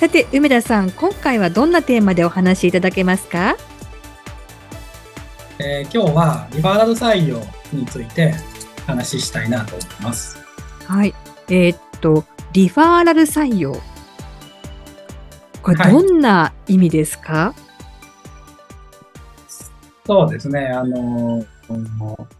さて梅田さん今回はどんなテーマでお話しいただけますか？えー、今日はリファーラル採用について話したいなと思います。はい。えー、っと、リファーラル採用。これどんな意味ですか、はい、そうですね。あの、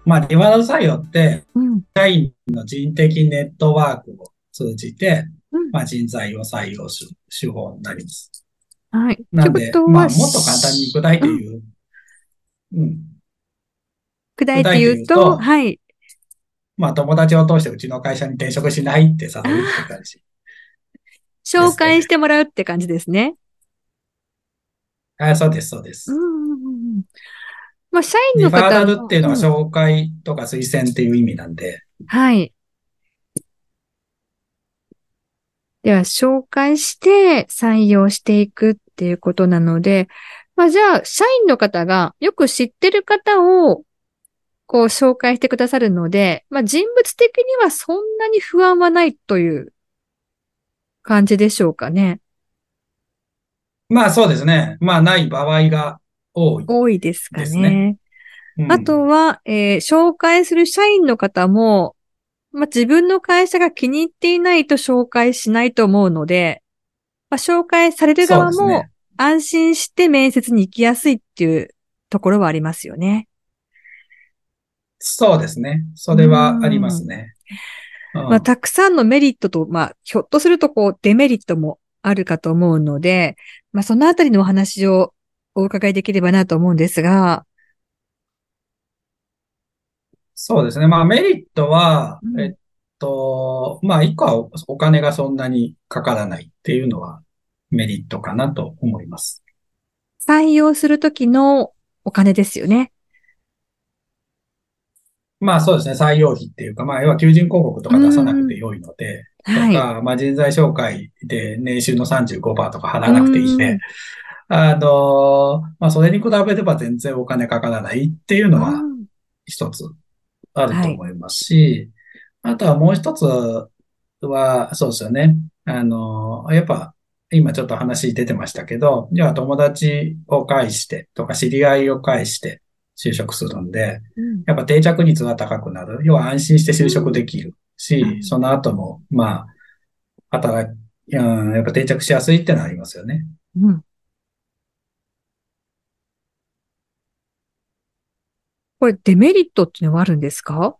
まあ、リファーラル採用って、うん、社員の人的ネットワークを通じて、うん、まあ、人材を採用する手法になります。はい。なんで、まあ、もっと簡単に具体で言う、うん。砕いて言うと、はい。まあ、友達を通してうちの会社に転職しないって誘うって感じ、紹介してもらうって感じですね。あそうです、そうです。うんまあ、社員の方リファーラルっていうのは紹介とか推薦っていう意味なんで。はい。では、紹介して採用していくっていうことなので、まあ、じゃあ、社員の方がよく知ってる方をこう紹介してくださるので、まあ人物的にはそんなに不安はないという感じでしょうかね。まあそうですね。まあない場合が多い、多いですかね。うん、あとは、えー、紹介する社員の方も、まあ、自分の会社が気に入っていないと紹介しないと思うので、まあ、紹介される側も安心して面接に行きやすいっていうところはありますよね。そうですね。それはありますね。うん、まあ、たくさんのメリットと、まあ、ひょっとするとこう、デメリットもあるかと思うので、まあ、そのあたりのお話をお伺いできればなと思うんですが。そうですね。まあ、メリットは、うん、えっと、まあ、一個はお金がそんなにかからないっていうのはメリットかなと思います。採用するときのお金ですよね。まあそうですね、採用費っていうか、まあ要は求人広告とか出さなくて良いので、とか、はい、まあ人材紹介で年収の35%とか払わなくていいんで、あの、まあそれに比べれば全然お金かからないっていうのは一つあると思いますし、はい、あとはもう一つは、そうですよね。あの、やっぱ今ちょっと話出てましたけど、じゃあ友達を介してとか知り合いを介して、就職するんで、やっぱ定着率は高くなる。要は安心して就職できるし、その後も、まあ、働き、うん、やっぱ定着しやすいってのはありますよね。うん。これデメリットっていうのはあるんですか？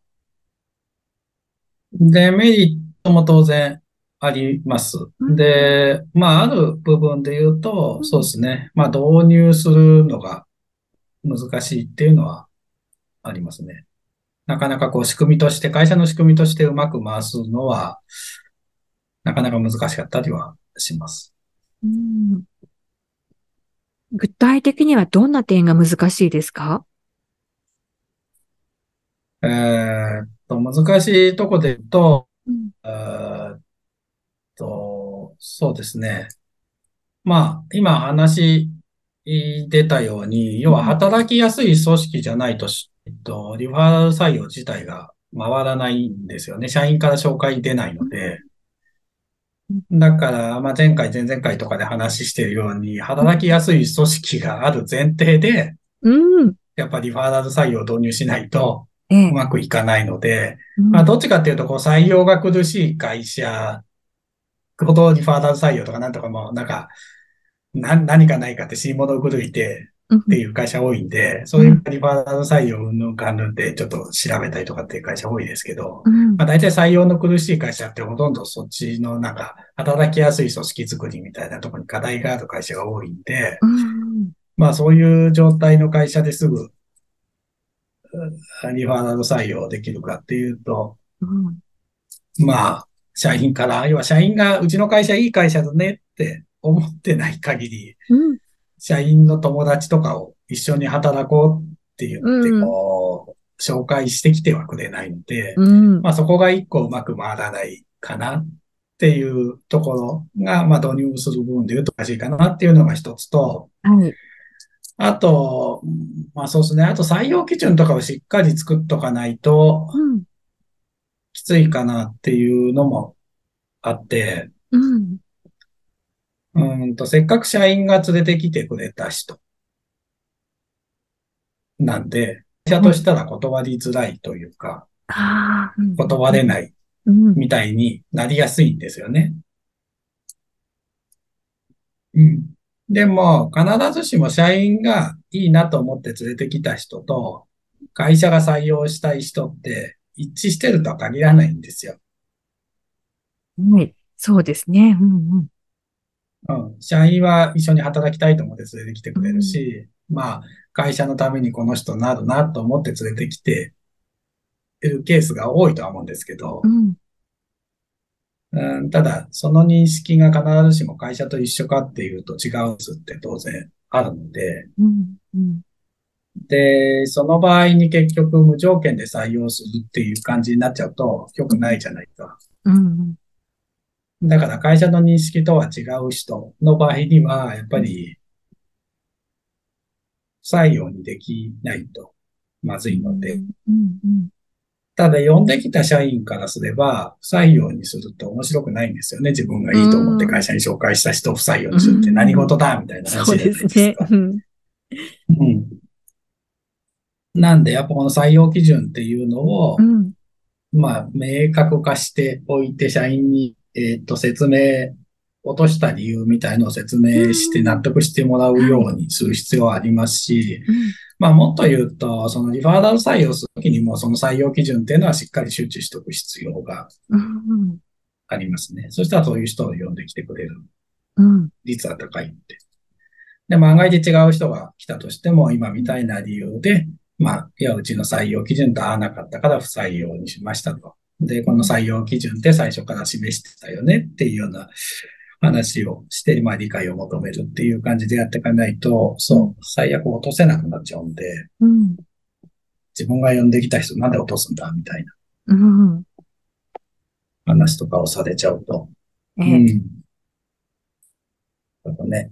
デメリットも当然あります。で、まあ、ある部分で言うと、そうですね。まあ、導入するのが難しいっていうのはありますね。なかなかこう仕組みとして、会社の仕組みとしてうまく回すのは、なかなか難しかったりはします。うん具体的にはどんな点が難しいですか？えー、っと、難しいとこで言うと、うん、えっと、そうですね。まあ、今話出たように、要は働きやすい組織じゃないと、えっと、リファーラル採用自体が回らないんですよね。社員から紹介出ないので。だから、まあ、前回、前々回とかで話しているように、働きやすい組織がある前提で、うん、やっぱりリファーラル採用を導入しないと、うまくいかないので、まあ、どっちかっていうと、こう、採用が苦しい会社ほどリファーラル採用とかなんとかも、なんか、な、何かないかって死に物狂いてっていう会社多いんで、そういうリファーラル採用の関連でちょっと調べたりとかっていう会社多いですけど、うん、まあ大体採用の苦しい会社ってほとんどそっちのなんか働きやすい組織作りみたいなところに課題がある会社が多いんで、うん、まあそういう状態の会社ですぐリファーラル採用できるかっていうと、うん、まあ社員から、要は社員がうちの会社いい会社だねって思ってない限り、うん、社員の友達とかを一緒に働こうって言って、こう、紹介してきてはくれないので、うん。まあそこが一個うまく回らないかなっていうところが、まあ導入する部分で言うとおかしいかなっていうのが一つと、はい。あと、まあそうですね。あと採用基準とかをしっかり作っとかないとうん。きついかなっていうのもあって、うん。うーんと、せっかく社員が連れてきてくれた人なんで、会社としたら断りづらいというか、ああ。うん断れないうん。みたいになりやすいんですよね。うん。でも、必ずしも社員がいいなと思って連れてきた人と、会社が採用したい人って一致してるとは限らないんですよ。はい。そうですね。うんうん。うん。社員は一緒に働きたいと思って連れてきてくれるし、まあ、会社のためにこの人になるなと思って連れてきているケースが多いとは思うんですけどう、ん。うん、ただ、その認識が必ずしも会社と一緒かっていうと違うんですって当然あるので、うん。うん。で、その場合に結局無条件で採用するっていう感じになっちゃうと良くないじゃないか。うん。だから会社の認識とは違う人の場合には、やっぱり採用にできないとまずいので、うん。うん。ただ呼んできた社員からすれば、不採用にすると面白くないんですよね。自分がいいと思って会社に紹介した人を不採用にするって何事だみたいな話じゃないですか。。うん。うん。なんで、やっぱこの採用基準っていうのをう、ん。まあ、明確化しておいて、社員に、えっと、説明、落とした理由みたいのを説明してうん納得してもらうようにする必要はありますし、うん。まあ、もっと言うと、そのリファーラル採用するときにも、その採用基準っていうのはしっかり周知しておく必要がうん。ありますね。そしたらそういう人を呼んできてくれるうん。率は高いって。で、万が一違う人が来たとしても、今みたいな理由で、まあ、いや、うちの採用基準と合わなかったから不採用にしましたと。で、この採用基準って最初から示してたよねっていうような話をして、まあ理解を求めるっていう感じでやっていかないと、そう、最悪落とせなくなっちゃうんで、うん。自分が呼んできた人なんで落とすんだみたいなうん。話とかをされちゃうと、うえん。だからね、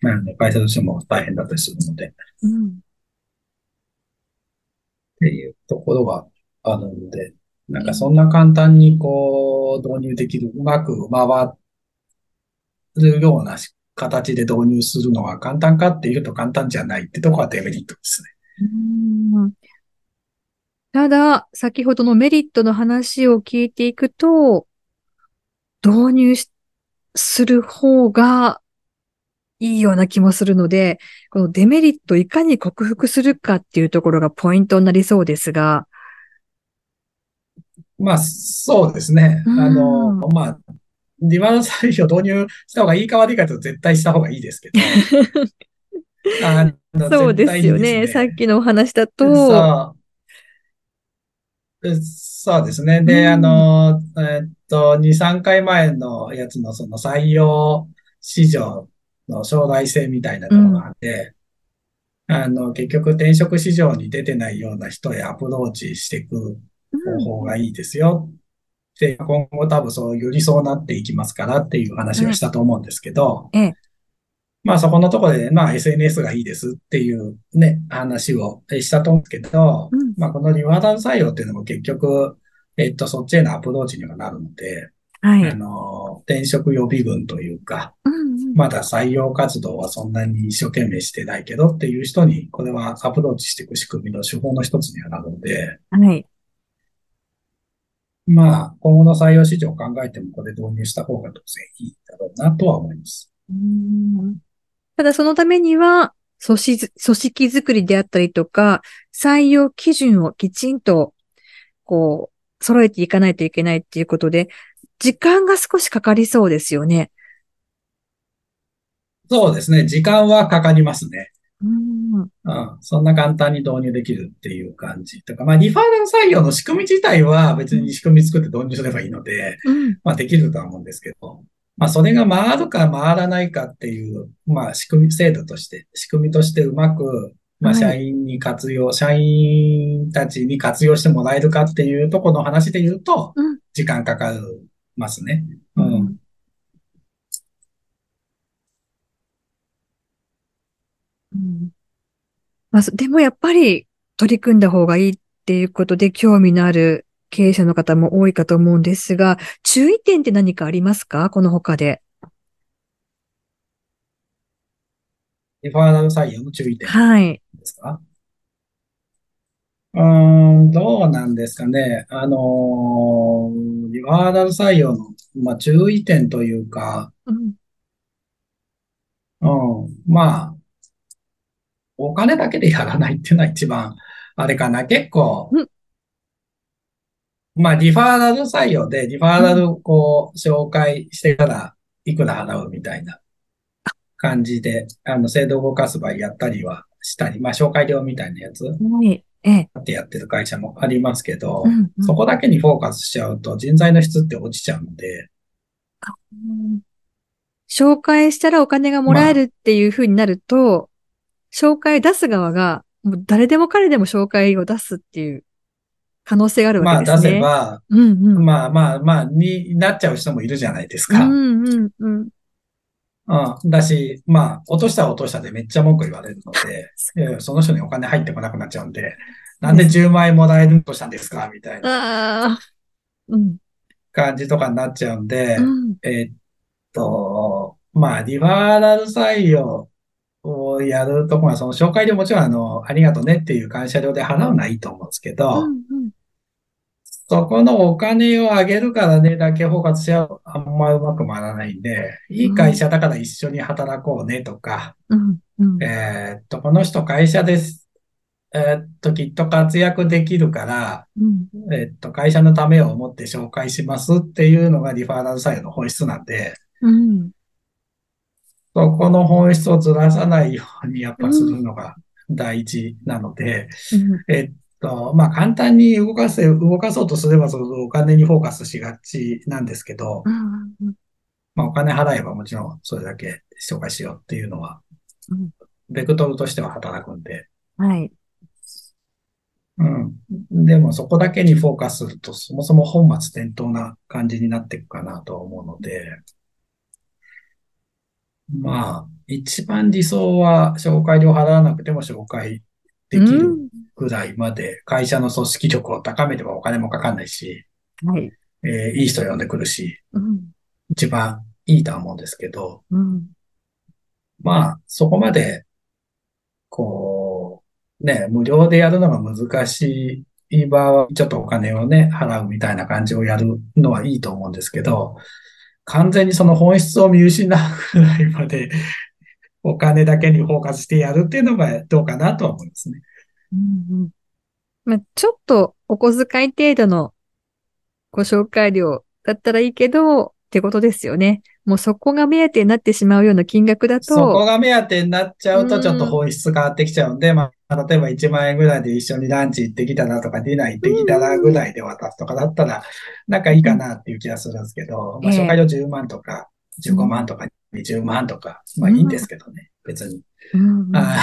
まあね、会社としても大変だったりするので、うん。っていうところがあるので、なんかそんな簡単にこう導入できる、うまく回るような形で導入するのが簡単かっていうと簡単じゃないってところがデメリットですね。うんただ、先ほどのメリットの話を聞いていくと、導入しする方がいいような気もするので、このデメリットをいかに克服するかっていうところがポイントになりそうですが、まあ、そうですね。うんあの、まあ、リバーサル採用導入した方がいいか悪いかと絶対した方がいいですけど。あのそうですよ絶対にね。さっきのお話だと、そう。そうですね。で、うんあの、えっと、2、3回前のやつのその採用市場の将来性みたいなところがあって、あの、結局転職市場に出てないような人へアプローチしていく方法がいいですよ。で、今後多分そうよりそうなっていきますからっていう話をしたと思うんですけど、ええまあそこのところで、まあ SNS がいいですっていうね、話をしたと思うんですけど、うんまあこのリワーダル採用っていうのも結局、えっと、そっちへのアプローチにはなるので、はい。あの、転職予備軍というか、うんうんまだ採用活動はそんなに一生懸命してないけどっていう人に、これはアプローチしていく仕組みの手法の一つにはなるので、はい。まあ、今後の採用市場を考えてもこれ導入した方が当然いいだろうなとは思います。うんただそのためには、組織づ組織づくりであったりとか、採用基準をきちんと、こう、揃えていかないといけないっていうことで、時間が少しかかりそうですよね。そうですね。時間はかかりますね。うん。うん。そんな簡単に導入できるっていう感じ。とか、まあ、リファーラル採用の仕組み自体は別に仕組み作って導入すればいいので、うん。まあ、できるとは思うんですけど、まあ、それが回るか回らないかっていう、まあ、仕組み、制度として、仕組みとしてうまく、まあ、はい社員に活用、社員たちに活用してもらえるかっていうところの話で言うとうん、時間かかりますね。うん。うんまあ、そでもやっぱり取り組んだ方がいいっていうことで興味のある経営者の方も多いかと思うんですが、注意点って何かありますか？この他で。リファーラル採用の注意点はい。ですか？うーん、どうなんですかね。あのーリファーラル採用の、まあ、注意点というか、うん。うん、まあ、お金だけでやらないっていうのは一番、あれかな。結構うん、まあ、リファーラル採用で、リファーラルこう、紹介してから、いくら払うみたいな感じで、あの、制度を動かす場合やったりはしたり、まあ、紹介料みたいなやつはい。ええ。ってやってる会社もありますけどうんうん、そこだけにフォーカスしちゃうと人材の質って落ちちゃうので、うん紹介したらお金がもらえるっていう風になると、紹介出す側が、もう誰でも彼でも紹介を出すっていう可能性があるまあ出わけですね。せば、うんうん。まあまあまあ、になっちゃう人もいるじゃないですうか。んうんうん。うん。だし、まあ、落としたら落としたでめっちゃ文句言われるので、いやいやその人にお金入ってこなくなっちゃうんで、なんで10万円もらえるとしたんですか？みたいな。感じとかになっちゃうんで、うん。えーっと、まあ、リファーラル採用をやるとこは、その紹介料もちろんあの、ありがとうねっていう感謝料で払うのはいいと思うんですけうど、んうん。そこのお金をあげるからねだけ包括しちゃうあんまうまく回らないんで、いい会社だから一緒に働こうねとか、うんうん。えーっと、この人会社です。えーっと、きっと活躍できるから、うんえーっと、会社のためを思って紹介しますっていうのがリファーラル採用の本質なんで、うん。そこの本質をずらさないようにやっぱするのが大事なので、うん。えっと、まあ簡単に動かせ、動かそうとすればそのお金にフォーカスしがちなんですけど、うん。まあお金払えばもちろんそれだけ紹介しようっていうのはうん、ベクトルとしては働くんで、はい。うん。でもそこだけにフォーカスするとそもそも本末転倒な感じになっていくかなと思うので、まあ、一番理想は紹介料払わなくても紹介できるうん。ぐらいまで会社の組織力を高めればお金もかかんないし、はい。えーいい人呼んでくるし、うん。一番いいとは思うんですけど、うん。まあ、そこまで、こう、ね、無料でやるのが難しい場合は、ちょっとお金をね、払うみたいな感じをやるのはいいと思うんですけど、完全にその本質を見失うぐらいまで、お金だけにフォーカスしてやるっていうのがどうかなとは思いますね。うんうんまあ、ちょっとお小遣い程度のご紹介料だったらいいけど、ってことですよね。もうそこが目当てになってしまうような金額だそこと、が目当てになっちゃうと、ちょっと本質変わってきちゃうんで、まあ、例えば1万円ぐらいで一緒にランチ行ってきたらとか、ディナー行ってきたらぐらいで渡すとかだったら、なんかいいかなっていう気がするんですけど、まあ、ええ紹介料10万とか、15万とか、20万とか、まあいいんですけどね、別に。うん。うんあ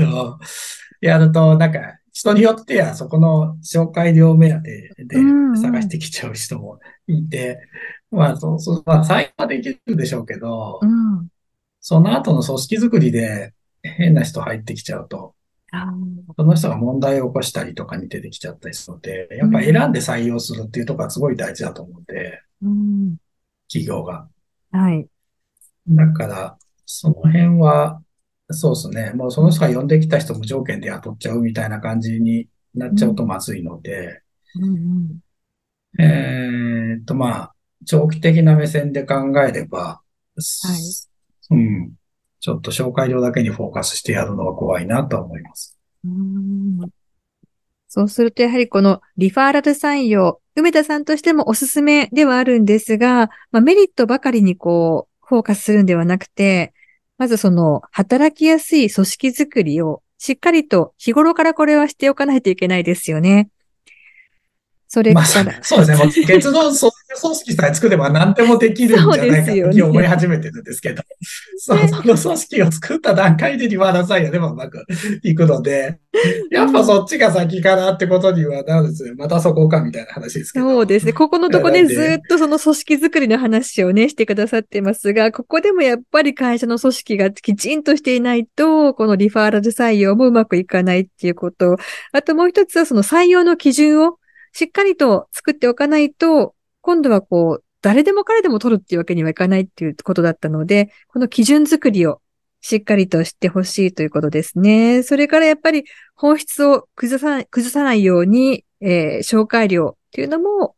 の、やると、なんか、人によってはそこの紹介料目当てでうんうん。探してきちゃう人もいて、まあ、そう、そう、まあ、最後はできるでしょうけど、うん。その後の組織づくりで変な人入ってきちゃうと、あその人が問題を起こしたりとかに出てきちゃったりするので、やっぱ選んで採用するっていうところはすごい大事だと思うんで、ーうん。企業が。はい。だから、その辺は、そうですね。もうその人が呼んできた人無条件で雇っちゃうみたいな感じになっちゃうとまずいので、うんうん。えーっと、まあ、長期的な目線で考えれば、うん。ちょっと紹介料だけにフォーカスしてやるのは怖いなとは思います。うんそうすると、やはりこのリファーラル採用、梅田さんとしてもおすすめではあるんですが、まあ、メリットばかりにこう、フォーカスするんではなくて、まずその、働きやすい組織づくりをしっかりと日頃からこれはしておかないといけないですよね。それまあ、から、そうですね。もう結論それ組織さえ作れば何でもできるんじゃないかと思い始めてるんですけど、そう、ね、その組織を作った段階でリファーラル採用でもうまくいくので、やっぱそっちが先かなってことにはなるんですよ。またそこかみたいな話ですけど。そうですね。ここのとこでずっとその組織作りの話をね、してくださってますが、ここでもやっぱり会社の組織がきちんとしていないと、このリファーラル採用もうまくいかないっていうこと。あともう一つはその採用の基準をしっかりと作っておかないと、今度はこう、誰でも彼でも取るっていうわけにはいかないっていうことだったので、この基準作りをしっかりと知ってほしいということですね。それからやっぱり本質を崩さ崩さないように、えー、紹介料っていうのも、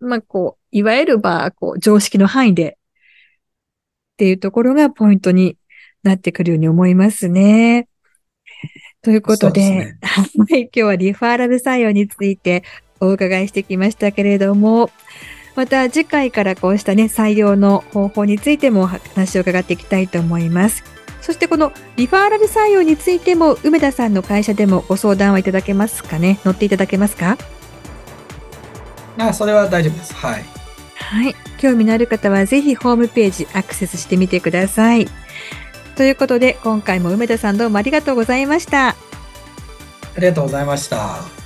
まあ、こう、いわゆるば、こう、常識の範囲でっていうところがポイントになってくるように思いますね。ということで、でね、はい、今日はリファーラル採用についてお伺いしてきましたけれども、また次回からこうしたね、採用の方法についても話を伺っていきたいと思います。そしてこのリファーラル採用についても梅田さんの会社でもご相談はいただけますかね？乗っていただけますか？あ、それは大丈夫です。はい。はい。興味のある方はぜひホームページアクセスしてみてください。ということで今回も梅田さんどうもありがとうございました。ありがとうございました。